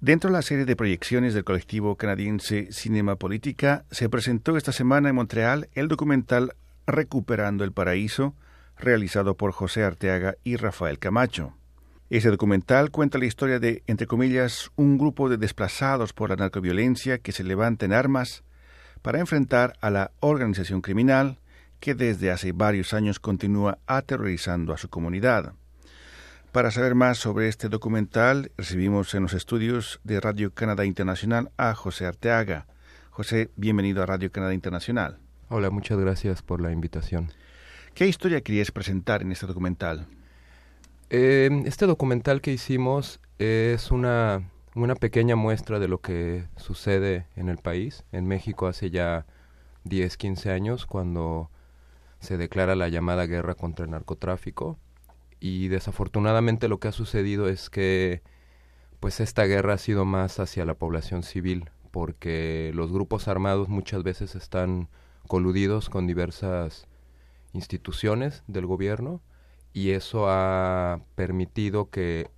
Dentro de la serie de proyecciones del colectivo canadiense Cinema Política, se presentó esta semana en Montreal el documental Recuperando el Paraíso, realizado por José Arteaga y Rafael Camacho. Ese documental cuenta la historia de, entre comillas, un grupo de desplazados por la narcoviolencia que se levanta en armas para enfrentar a la organización criminal que desde hace varios años continúa aterrorizando a su comunidad. Para saber más sobre este documental, recibimos en los estudios de Radio Canadá Internacional a José Arteaga. José, bienvenido a Radio Canadá Internacional. Hola, muchas gracias por la invitación. ¿Qué historia querías presentar en este documental? Eh, este documental que hicimos es una, una pequeña muestra de lo que sucede en el país, en México hace ya 10, 15 años, cuando se declara la llamada guerra contra el narcotráfico y desafortunadamente lo que ha sucedido es que pues esta guerra ha sido más hacia la población civil porque los grupos armados muchas veces están coludidos con diversas instituciones del gobierno y eso ha permitido que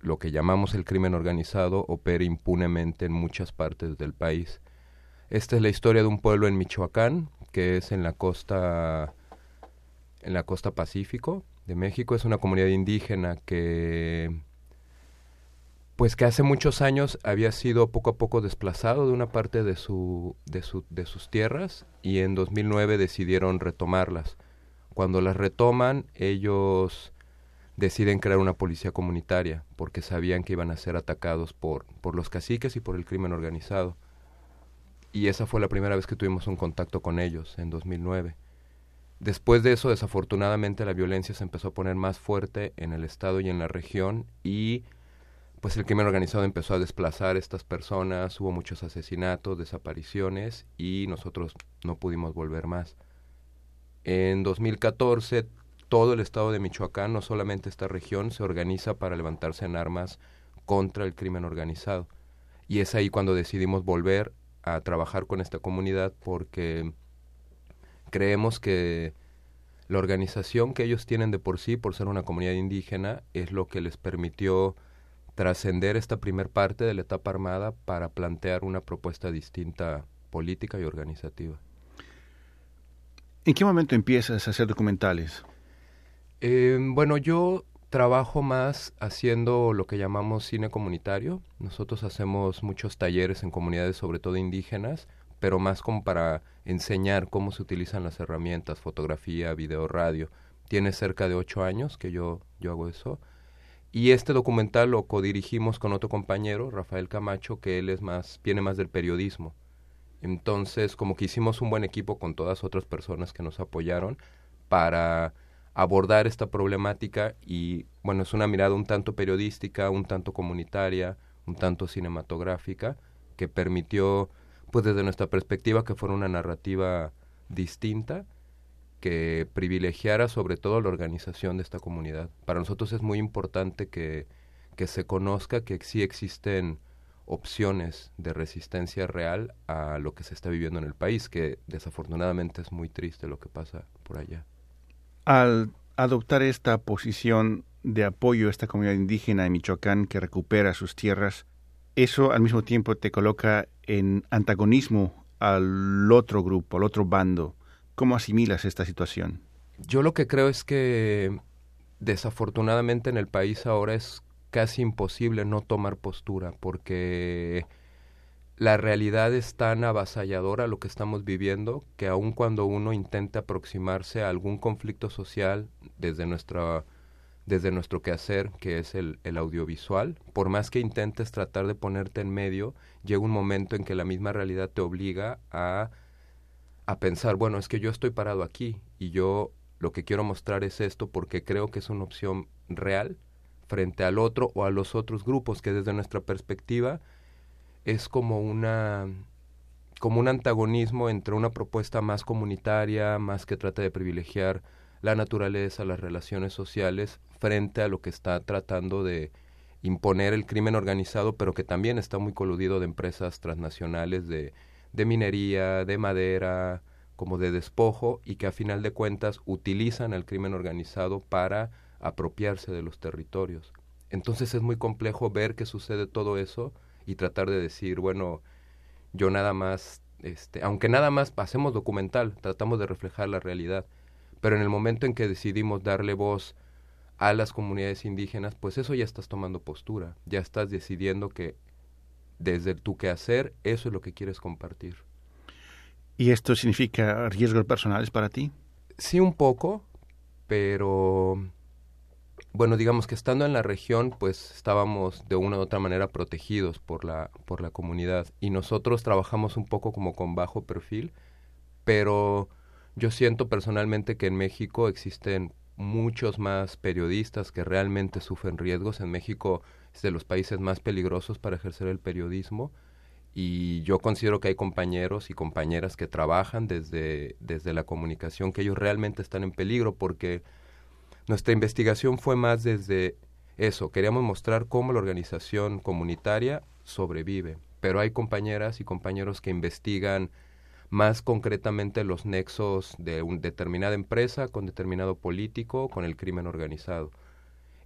lo que llamamos el crimen organizado opere impunemente en muchas partes del país. Esta es la historia de un pueblo en Michoacán, que es en la costa en la costa Pacífico, de México. Es una comunidad indígena que pues que hace muchos años había sido poco a poco desplazado de una parte de, su, de, su, de sus tierras y en 2009 decidieron retomarlas. Cuando las retoman, ellos deciden crear una policía comunitaria porque sabían que iban a ser atacados por, por los caciques y por el crimen organizado. Y esa fue la primera vez que tuvimos un contacto con ellos, en 2009. Después de eso, desafortunadamente, la violencia se empezó a poner más fuerte en el estado y en la región y pues el crimen organizado empezó a desplazar a estas personas, hubo muchos asesinatos, desapariciones y nosotros no pudimos volver más. En 2014, todo el estado de Michoacán, no solamente esta región, se organiza para levantarse en armas contra el crimen organizado. Y es ahí cuando decidimos volver a trabajar con esta comunidad porque creemos que la organización que ellos tienen de por sí, por ser una comunidad indígena, es lo que les permitió trascender esta primer parte de la etapa armada para plantear una propuesta distinta política y organizativa. ¿En qué momento empiezas a hacer documentales? Eh, bueno, yo trabajo más haciendo lo que llamamos cine comunitario. Nosotros hacemos muchos talleres en comunidades, sobre todo indígenas, pero más como para enseñar cómo se utilizan las herramientas, fotografía, video, radio. Tiene cerca de ocho años que yo, yo hago eso. Y este documental lo codirigimos con otro compañero, Rafael Camacho, que él es más, viene más del periodismo. Entonces, como que hicimos un buen equipo con todas otras personas que nos apoyaron para abordar esta problemática y, bueno, es una mirada un tanto periodística, un tanto comunitaria, un tanto cinematográfica, que permitió pues desde nuestra perspectiva que fuera una narrativa distinta que privilegiara sobre todo la organización de esta comunidad. Para nosotros es muy importante que, que se conozca que sí existen opciones de resistencia real a lo que se está viviendo en el país, que desafortunadamente es muy triste lo que pasa por allá. Al adoptar esta posición de apoyo a esta comunidad indígena en Michoacán que recupera sus tierras, eso al mismo tiempo te coloca en antagonismo al otro grupo, al otro bando. ¿Cómo asimilas esta situación? Yo lo que creo es que desafortunadamente en el país ahora es casi imposible no tomar postura porque la realidad es tan avasalladora lo que estamos viviendo que aun cuando uno intenta aproximarse a algún conflicto social desde nuestra desde nuestro quehacer, que es el, audiovisual. Por más que intentes tratar de ponerte en medio, llega un momento en que la misma realidad te obliga a, a pensar, bueno, es que yo estoy parado aquí y yo lo que quiero mostrar es esto porque creo que es una opción real frente al otro o a los otros grupos que desde nuestra perspectiva es como una como un antagonismo entre una propuesta más comunitaria, más que trata de privilegiar la naturaleza, las relaciones sociales, frente a lo que está tratando de imponer el crimen organizado, pero que también está muy coludido de empresas transnacionales de, minería, de madera, como de despojo, y que a final de cuentas utilizan al crimen organizado para apropiarse de los territorios. Entonces es muy complejo ver que sucede todo eso y tratar de decir, bueno, yo nada más, este, aunque nada más hacemos documental, tratamos de reflejar la realidad, pero en el momento en que decidimos darle voz a las comunidades indígenas, pues eso ya estás tomando postura, ya estás decidiendo que desde tu quehacer eso es lo que quieres compartir. ¿Y esto significa riesgos personales para ti? Sí, un poco, pero bueno, digamos que estando en la región, pues estábamos de una u otra manera protegidos por la, por la comunidad y nosotros trabajamos un poco como con bajo perfil, pero yo siento personalmente que en México existen muchos más periodistas que realmente sufren riesgos. En México es de los países más peligrosos para ejercer el periodismo y yo considero que hay compañeros y compañeras que trabajan desde, desde la comunicación que ellos realmente están en peligro porque nuestra investigación fue más desde eso, queríamos mostrar cómo la organización comunitaria sobrevive, pero hay compañeras y compañeros que investigan más concretamente los nexos de una determinada empresa con determinado político, con el crimen organizado.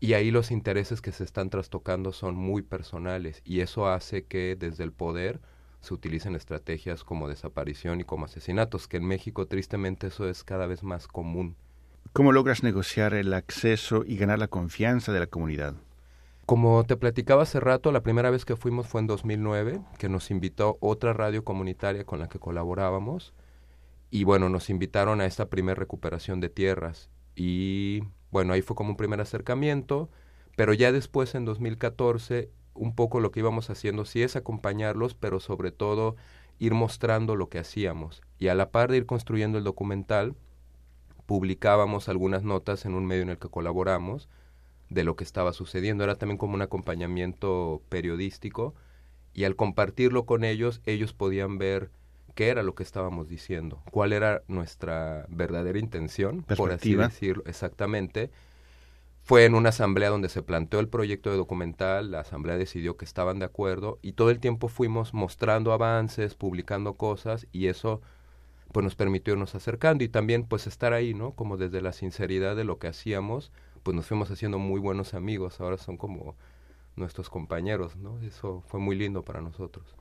Y ahí los intereses que se están trastocando son muy personales y eso hace que desde el poder se utilicen estrategias como desaparición y como asesinatos, que en México tristemente eso es cada vez más común. ¿Cómo logras negociar el acceso y ganar la confianza de la comunidad? Como te platicaba hace rato, la primera vez que fuimos fue en 2009, que nos invitó otra radio comunitaria con la que colaborábamos. Y bueno, nos invitaron a esta primera recuperación de tierras. Y bueno, ahí fue como un primer acercamiento. Pero ya después, en 2014, un poco lo que íbamos haciendo sí es acompañarlos, pero sobre todo ir mostrando lo que hacíamos. Y a la par de ir construyendo el documental, publicábamos algunas notas en un medio en el que colaboramos de lo que estaba sucediendo. Era también como un acompañamiento periodístico y al compartirlo con ellos, ellos podían ver qué era lo que estábamos diciendo, cuál era nuestra verdadera intención, por así decirlo, exactamente. Fue en una asamblea donde se planteó el proyecto de documental, la asamblea decidió que estaban de acuerdo y todo el tiempo fuimos mostrando avances, publicando cosas y eso pues nos permitió irnos acercando y también pues estar ahí, ¿no? Como desde la sinceridad de lo que hacíamos, pues nos fuimos haciendo muy buenos amigos, ahora son como nuestros compañeros, ¿no? Eso fue muy lindo para nosotros.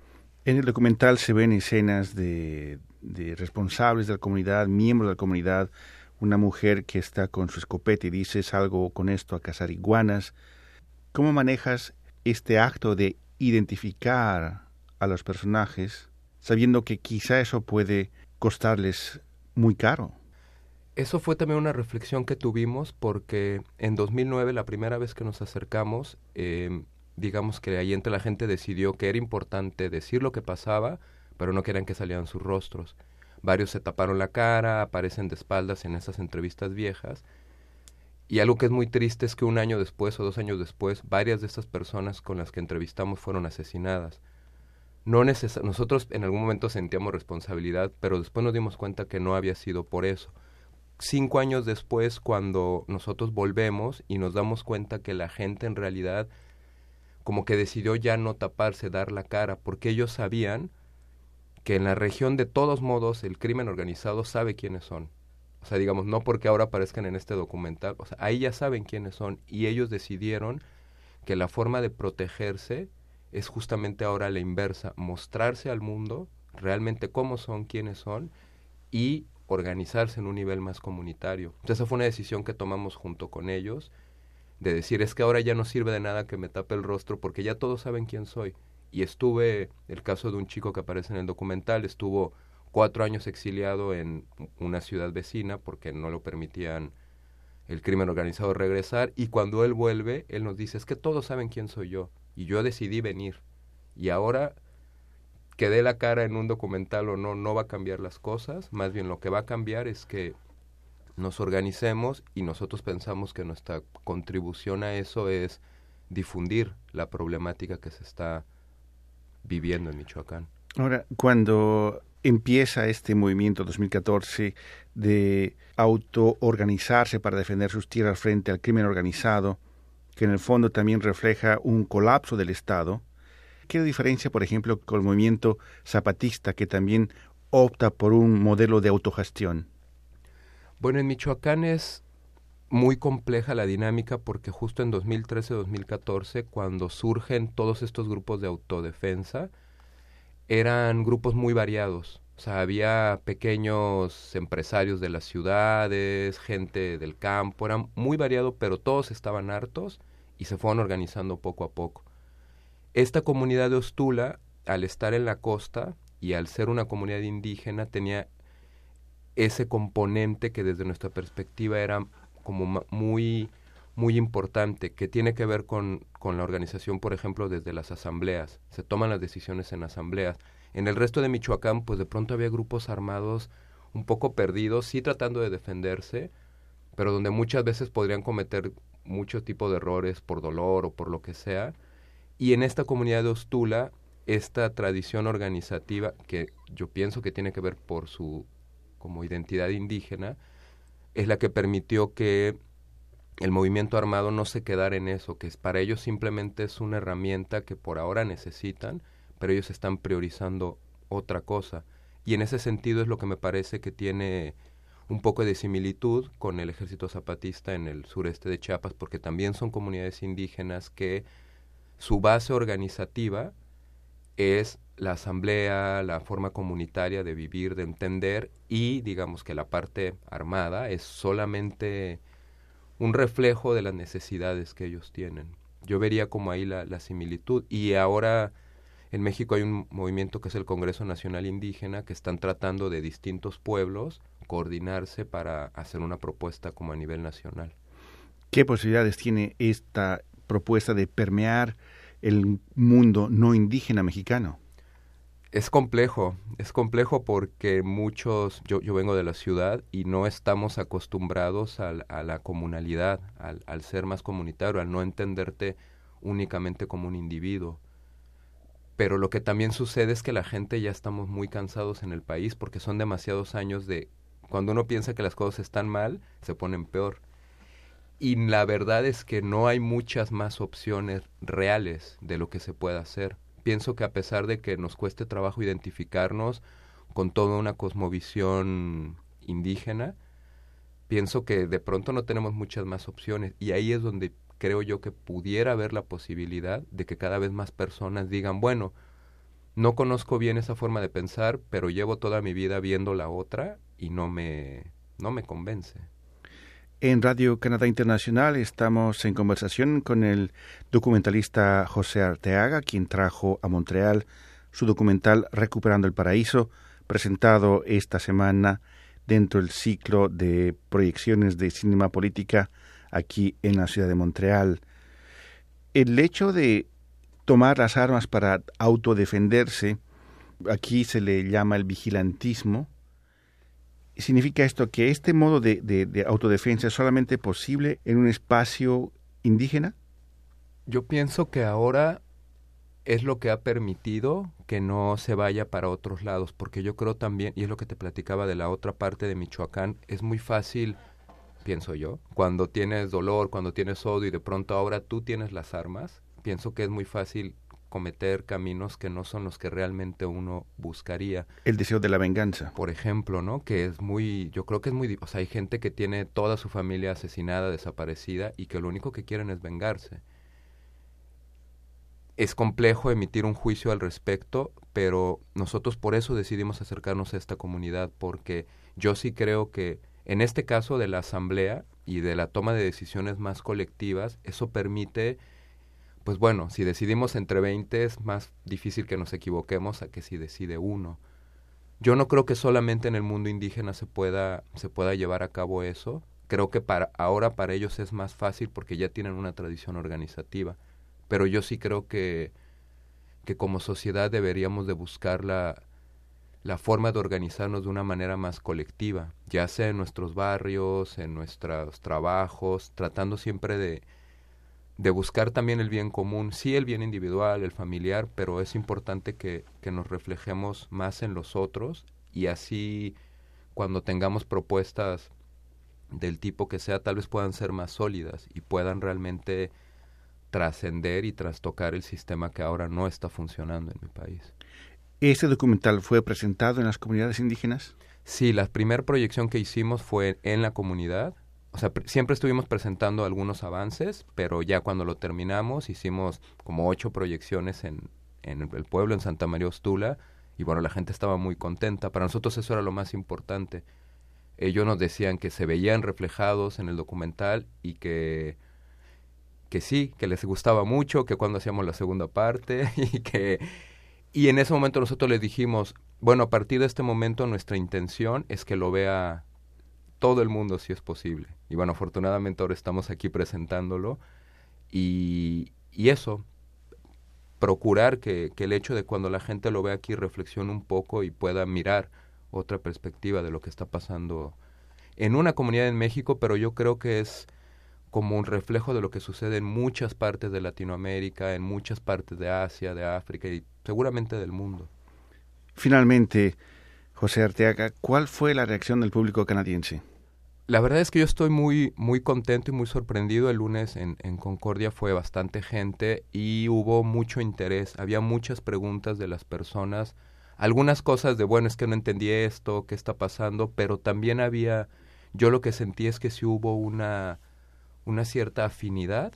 En el documental se ven escenas de, responsables de la comunidad, miembros de la comunidad, una mujer que está con su escopeta y dice salgo con esto a cazar iguanas. ¿Cómo manejas este acto de identificar a los personajes sabiendo que quizá eso puede costarles muy caro. Eso fue también una reflexión que tuvimos porque en 2009, la primera vez que nos acercamos, em, digamos que ahí entre la gente decidió que era importante decir lo que pasaba, pero no querían que salieran sus rostros. Varios se taparon la cara, aparecen de espaldas en esas entrevistas viejas. Y algo que es muy triste es que un año después o dos años después, varias de estas personas con las que entrevistamos fueron asesinadas no nosotros en algún momento sentíamos responsabilidad, pero después nos dimos cuenta que no había sido por eso. Cinco años después, cuando nosotros volvemos y nos damos cuenta que la gente en realidad como que decidió ya no taparse, dar la cara, porque ellos sabían que en la región de todos modos el crimen organizado sabe quiénes son. O sea, digamos, no porque ahora aparezcan en este documental, o sea, ahí ya saben quiénes son y ellos decidieron que la forma de protegerse es justamente ahora la inversa, mostrarse al mundo realmente cómo son, quiénes son y organizarse en un nivel más comunitario. Entonces, esa fue una decisión que tomamos junto con ellos, de decir, es que ahora ya no sirve de nada que me tape el rostro porque ya todos saben quién soy. Y estuve, el caso de un chico que aparece en el documental, estuvo cuatro años exiliado en una ciudad vecina porque no lo permitían el crimen organizado regresar y cuando él vuelve, él nos dice, es que todos saben quién soy yo y yo decidí venir. Y ahora que dé la cara en un documental o no, no va a cambiar las cosas, más bien lo que va a cambiar es que nos organicemos y nosotros pensamos que nuestra contribución a eso es difundir la problemática que se está viviendo en Michoacán. Ahora, cuando empieza este movimiento 2014 de autoorganizarse para defender sus tierras frente al crimen organizado, que en el fondo también refleja un colapso del Estado. ¿Qué diferencia, por ejemplo, con el movimiento zapatista, que también opta por un modelo de autogestión? Bueno, en Michoacán es muy compleja la dinámica porque justo en 2013-2014, cuando surgen todos estos grupos de autodefensa, eran grupos muy variados. O sea, había pequeños empresarios de las ciudades, gente del campo, eran muy variado, pero todos estaban hartos y se fueron organizando poco a poco. Esta comunidad de Ostula, al estar en la costa y al ser una comunidad indígena, tenía ese componente que desde nuestra perspectiva era como muy muy importante que tiene que ver con, con la organización, por ejemplo, desde las asambleas. Se toman las decisiones en asambleas en el resto de Michoacán, pues de pronto había grupos armados un poco perdidos, sí tratando de defenderse, pero donde muchas veces podrían cometer mucho tipo de errores por dolor o por lo que sea. Y en esta comunidad de Ostula, esta tradición organizativa, que yo pienso que tiene que ver por su como identidad indígena, es la que permitió que el movimiento armado no se quedara en eso, que es, para ellos simplemente es una herramienta que por ahora necesitan pero ellos están priorizando otra cosa. Y en ese sentido es lo que me parece que tiene un poco de similitud con el ejército zapatista en el sureste de Chiapas, porque también son comunidades indígenas que su base organizativa es la asamblea, la forma comunitaria de vivir, de entender, y digamos que la parte armada es solamente un reflejo de las necesidades que ellos tienen. Yo vería como ahí la, la similitud. Y ahora en México hay un movimiento que es el Congreso Nacional Indígena, que están tratando de distintos pueblos coordinarse para hacer una propuesta como a nivel nacional. ¿Qué posibilidades tiene esta propuesta de permear el mundo no indígena mexicano? Es complejo, es complejo porque muchos, yo, yo vengo de la ciudad y no estamos acostumbrados a la comunalidad, al, al ser más comunitario, al no entenderte únicamente como un individuo pero lo que también sucede es que la gente ya estamos muy cansados en el país porque son demasiados años de cuando uno piensa que las cosas están mal, se ponen peor. Y la verdad es que no hay muchas más opciones reales de lo que se pueda hacer. Pienso que a pesar de que nos cueste trabajo identificarnos con toda una cosmovisión indígena, pienso que de pronto no tenemos muchas más opciones. Y ahí es donde creo yo que pudiera haber la posibilidad de que cada vez más personas digan, bueno, no conozco bien esa forma de pensar, pero llevo toda mi vida viendo la otra y no me, no me convence. En Radio Canadá Internacional estamos en conversación con el documentalista José Arteaga, quien trajo a Montreal su documental Recuperando el Paraíso, presentado esta semana dentro del ciclo de proyecciones de cinema política aquí en la ciudad de Montreal. El hecho de tomar las armas para autodefenderse, aquí se le llama el vigilantismo, ¿significa esto que este modo de, de, autodefensa es solamente posible en un espacio indígena? Yo pienso que ahora es lo que ha permitido que no se vaya para otros lados, porque yo creo también, y es lo que te platicaba de la otra parte de Michoacán, es muy fácil pienso yo. Cuando tienes dolor, cuando tienes odio y de pronto ahora tú tienes las armas, pienso que es muy fácil cometer caminos que no son los que realmente uno buscaría. El deseo de la venganza. Por ejemplo, ¿no? Que es muy, yo creo que es muy, o sea, hay gente que tiene toda su familia asesinada, desaparecida y que lo único que quieren es vengarse. Es complejo emitir un juicio al respecto, pero nosotros por eso decidimos acercarnos a esta comunidad, porque yo sí creo que en este caso de la asamblea y de la toma de decisiones más colectivas, eso permite, pues bueno, si decidimos entre 20 es más difícil que nos equivoquemos a que si decide uno. Yo no creo que solamente en el mundo indígena se pueda, se pueda llevar a cabo eso. Creo que para ahora para ellos es más fácil porque ya tienen una tradición organizativa. Pero yo sí creo que, que como sociedad deberíamos de buscar la, la forma de organizarnos de una manera más colectiva, ya sea en nuestros barrios, en nuestros trabajos, tratando siempre de, de buscar también el bien común, sí el bien individual, el familiar, pero es importante que, que nos reflejemos más en los otros y así cuando tengamos propuestas del tipo que sea, tal vez puedan ser más sólidas y puedan realmente trascender y trastocar el sistema que ahora no está funcionando en mi país. ¿Este documental fue presentado en las comunidades indígenas? Sí, la primera proyección que hicimos fue en la comunidad o sea, siempre estuvimos presentando algunos avances, pero ya cuando lo terminamos hicimos como ocho proyecciones en, en el pueblo, en Santa María Ostula, y bueno, la gente estaba muy contenta. Para nosotros eso era lo más importante. Ellos nos decían que se veían reflejados en el documental y que, que sí, que les gustaba mucho, que cuando hacíamos la segunda parte y que... Y en ese momento nosotros les dijimos, bueno, a partir de este momento nuestra intención es que lo vea todo el mundo si es posible. Y bueno, afortunadamente ahora estamos aquí presentándolo y, y eso, procurar que, que, el hecho de cuando la gente lo vea aquí reflexione un poco y pueda mirar otra perspectiva de lo que está pasando en una comunidad en México, pero yo creo que es como un reflejo de lo que sucede en muchas partes de Latinoamérica, en muchas partes de Asia, de África y seguramente del mundo. Finalmente, José Arteaga, ¿cuál fue la reacción del público canadiense? La verdad es que yo estoy muy, muy contento y muy sorprendido. El lunes en, en, Concordia fue bastante gente y hubo mucho interés. Había muchas preguntas de las personas. Algunas cosas de, bueno, es que no entendí esto, qué está pasando, pero también había, yo lo que sentí es que sí hubo una, una cierta afinidad.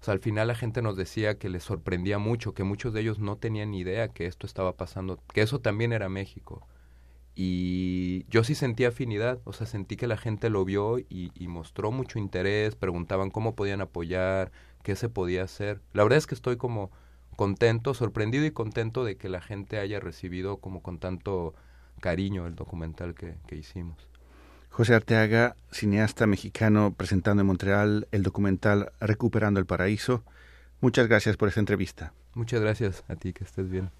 O sea, al final la gente nos decía que les sorprendía mucho, que muchos de ellos no tenían ni idea que esto estaba pasando, que eso también era México y yo sí sentí afinidad, o sea, sentí que la gente lo vio y, y, mostró mucho interés, preguntaban cómo podían apoyar, qué se podía hacer. La verdad es que estoy como contento, sorprendido y contento de que la gente haya recibido como con tanto cariño el documental que, que hicimos. José Arteaga, cineasta mexicano presentando en Montreal el documental Recuperando el Paraíso. Muchas gracias por esta entrevista. Muchas gracias a ti, que estés bien.